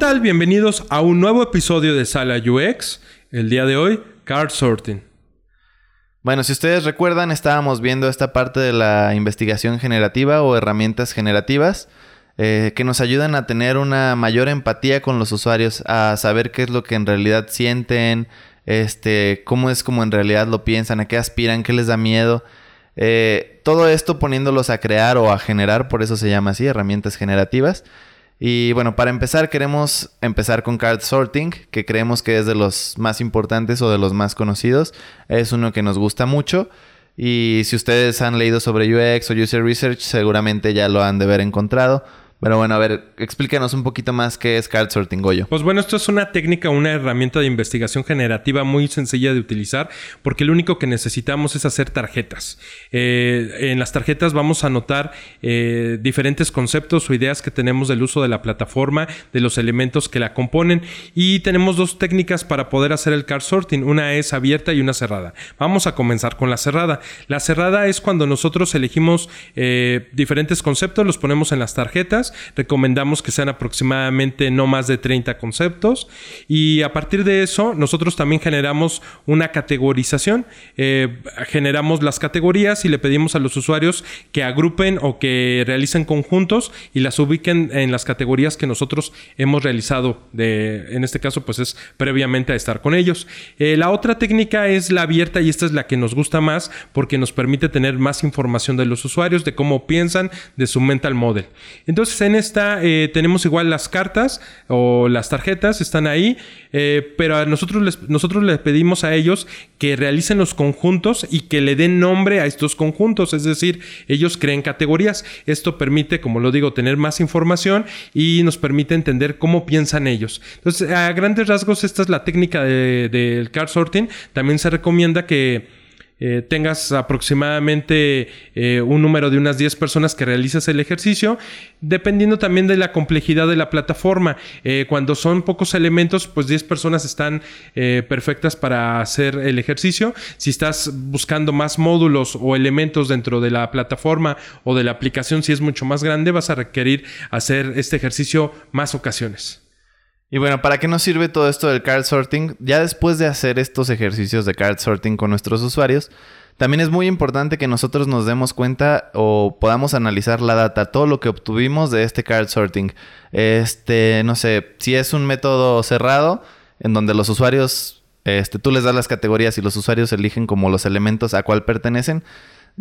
tal? Bienvenidos a un nuevo episodio de Sala UX. El día de hoy, card sorting. Bueno, si ustedes recuerdan, estábamos viendo esta parte de la investigación generativa o herramientas generativas eh, que nos ayudan a tener una mayor empatía con los usuarios, a saber qué es lo que en realidad sienten, este, cómo es como en realidad lo piensan, a qué aspiran, qué les da miedo. Eh, todo esto poniéndolos a crear o a generar, por eso se llama así, herramientas generativas. Y bueno, para empezar queremos empezar con card sorting, que creemos que es de los más importantes o de los más conocidos. Es uno que nos gusta mucho. Y si ustedes han leído sobre UX o User Research, seguramente ya lo han de haber encontrado. Pero bueno, a ver, explícanos un poquito más qué es card sorting, Goyo. Pues bueno, esto es una técnica, una herramienta de investigación generativa muy sencilla de utilizar porque lo único que necesitamos es hacer tarjetas. Eh, en las tarjetas vamos a anotar eh, diferentes conceptos o ideas que tenemos del uso de la plataforma, de los elementos que la componen y tenemos dos técnicas para poder hacer el card sorting. Una es abierta y una cerrada. Vamos a comenzar con la cerrada. La cerrada es cuando nosotros elegimos eh, diferentes conceptos, los ponemos en las tarjetas Recomendamos que sean aproximadamente no más de 30 conceptos. Y a partir de eso, nosotros también generamos una categorización. Eh, generamos las categorías y le pedimos a los usuarios que agrupen o que realicen conjuntos y las ubiquen en las categorías que nosotros hemos realizado. De, en este caso, pues es previamente a estar con ellos. Eh, la otra técnica es la abierta y esta es la que nos gusta más porque nos permite tener más información de los usuarios, de cómo piensan, de su mental model. Entonces, en esta eh, tenemos igual las cartas o las tarjetas, están ahí, eh, pero a nosotros les, nosotros les pedimos a ellos que realicen los conjuntos y que le den nombre a estos conjuntos, es decir, ellos creen categorías. Esto permite, como lo digo, tener más información y nos permite entender cómo piensan ellos. Entonces, a grandes rasgos, esta es la técnica del card sorting. También se recomienda que eh, tengas aproximadamente eh, un número de unas 10 personas que realizas el ejercicio, dependiendo también de la complejidad de la plataforma. Eh, cuando son pocos elementos, pues 10 personas están perfectas para hacer el ejercicio. Si estás buscando más módulos o elementos dentro de la plataforma o de la aplicación, si es mucho más grande, vas a requerir hacer este ejercicio más ocasiones. Y bueno, ¿para qué nos sirve todo esto del card sorting? Ya después de hacer estos ejercicios de card sorting con nuestros usuarios, también es muy importante que nosotros nos demos cuenta o podamos analizar la data, todo lo que obtuvimos de este card sorting. Este, no sé, si es un método cerrado en donde los usuarios, este, tú les das las categorías y los usuarios eligen como los elementos a cuál pertenecen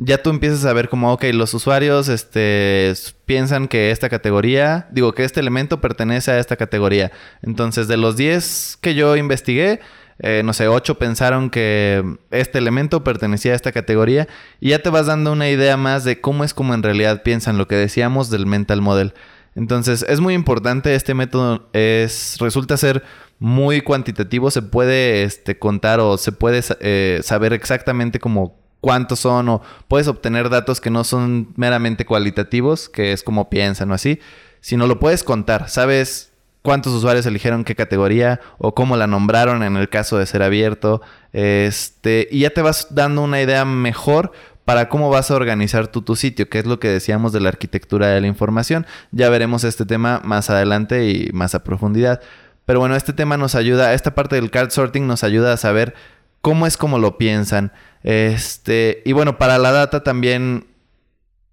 ya tú empiezas a ver como, ok, los usuarios este, piensan que esta categoría, digo, que este elemento pertenece a esta categoría. Entonces, de los 10 que yo investigué, eh, no sé, 8 pensaron que este elemento pertenecía a esta categoría y ya te vas dando una idea más de cómo es como en realidad piensan lo que decíamos del mental model. Entonces, es muy importante, este método es, resulta ser muy cuantitativo, se puede este, contar o se puede eh, saber exactamente como cuántos son o puedes obtener datos que no son meramente cualitativos, que es como piensan o así, sino lo puedes contar. Sabes cuántos usuarios eligieron qué categoría o cómo la nombraron en el caso de ser abierto. Este, y ya te vas dando una idea mejor para cómo vas a organizar tú tu sitio, que es lo que decíamos de la arquitectura de la información. Ya veremos este tema más adelante y más a profundidad. Pero bueno, este tema nos ayuda, esta parte del card sorting nos ayuda a saber cómo es como lo piensan. Este, y bueno, para la data también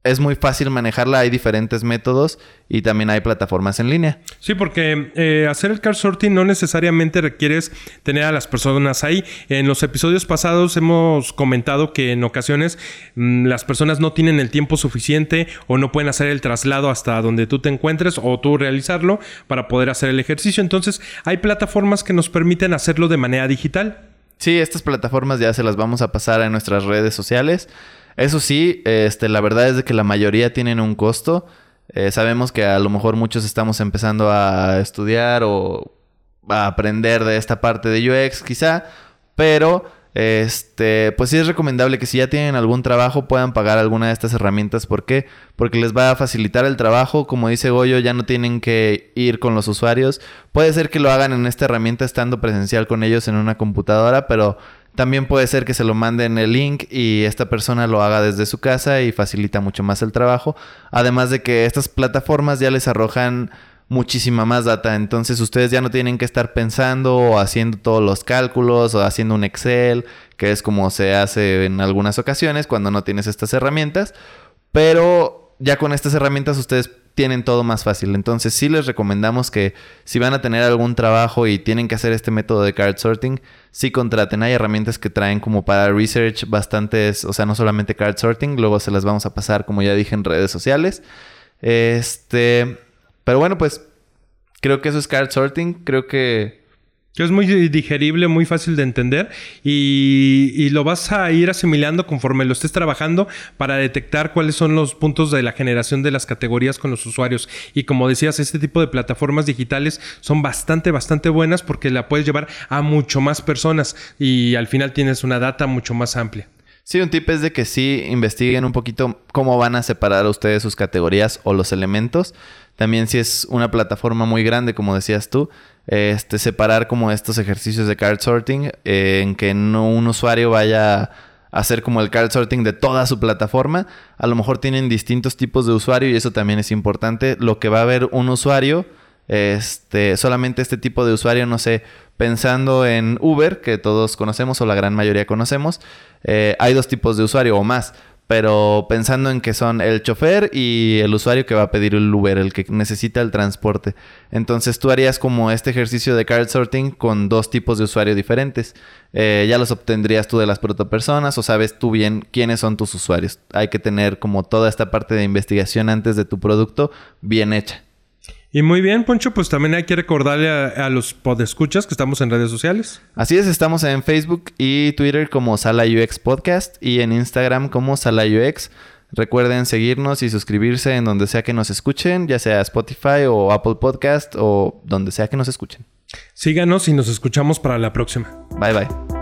es muy fácil manejarla, hay diferentes métodos y también hay plataformas en línea. Sí, porque eh, hacer el card sorting no necesariamente requieres tener a las personas ahí. En los episodios pasados hemos comentado que en ocasiones mm, las personas no tienen el tiempo suficiente o no pueden hacer el traslado hasta donde tú te encuentres o tú realizarlo para poder hacer el ejercicio. Entonces hay plataformas que nos permiten hacerlo de manera digital. Sí, estas plataformas ya se las vamos a pasar a nuestras redes sociales. Eso sí, este, la verdad es de que la mayoría tienen un costo. Eh, sabemos que a lo mejor muchos estamos empezando a estudiar o a aprender de esta parte de UX quizá, pero este, pues sí es recomendable que si ya tienen algún trabajo puedan pagar alguna de estas herramientas. ¿Por qué? Porque les va a facilitar el trabajo. Como dice Goyo, ya no tienen que ir con los usuarios. Puede ser que lo hagan en esta herramienta estando presencial con ellos en una computadora, pero también puede ser que se lo manden el link y esta persona lo haga desde su casa y facilita mucho más el trabajo. Además de que estas plataformas ya les arrojan muchísima más data. Entonces ustedes ya no tienen que estar pensando o haciendo todos los cálculos o haciendo un Excel, que es como se hace en algunas ocasiones cuando no tienes estas herramientas. Pero ya con estas herramientas ustedes tienen todo más fácil. Entonces sí les recomendamos que si van a tener algún trabajo y tienen que hacer este método de card sorting, sí contraten. Hay herramientas que traen como para research bastantes, o sea, no solamente card sorting, luego se las vamos a pasar, como ya dije, en redes sociales. Este, pero bueno, pues creo que eso es card sorting. Creo que es muy digerible, muy fácil de entender y, lo vas a ir asimilando conforme lo estés trabajando para detectar cuáles son los puntos de la generación de las categorías con los usuarios. Y como decías, este tipo de plataformas digitales son bastante, bastante buenas porque la puedes llevar a mucho más personas y al final tienes una data mucho más amplia. Sí, un tip es de que sí investiguen un poquito cómo van a separar ustedes sus categorías o los elementos. También si es una plataforma muy grande, como decías tú, este, separar como estos ejercicios de card sorting eh, en que no un usuario vaya a hacer como el card sorting de toda su plataforma. A lo mejor tienen distintos tipos de usuario y eso también es importante. Lo que va a ver un usuario, este, solamente este tipo de usuario, no sé, pensando en Uber, que todos conocemos o la gran mayoría conocemos, eh, hay dos tipos de usuario o más pero pensando en que son el chofer y el usuario que va a pedir el Uber, el que necesita el transporte. Entonces tú harías como este ejercicio de card sorting con dos tipos de usuarios diferentes. Eh, ya los obtendrías tú de las protopersonas o sabes tú bien quiénes son tus usuarios. Hay que tener como toda esta parte de investigación antes de tu producto bien hecha. Y muy bien, Poncho, pues también hay que recordarle a, los podescuchas que estamos en redes sociales. Así es, estamos en Facebook y Twitter como Sala UX Podcast y en Instagram como Sala UX. Recuerden seguirnos y suscribirse en donde sea que nos escuchen, ya sea Spotify o Apple Podcast o donde sea que nos escuchen. Síganos y nos escuchamos para la próxima. Bye bye.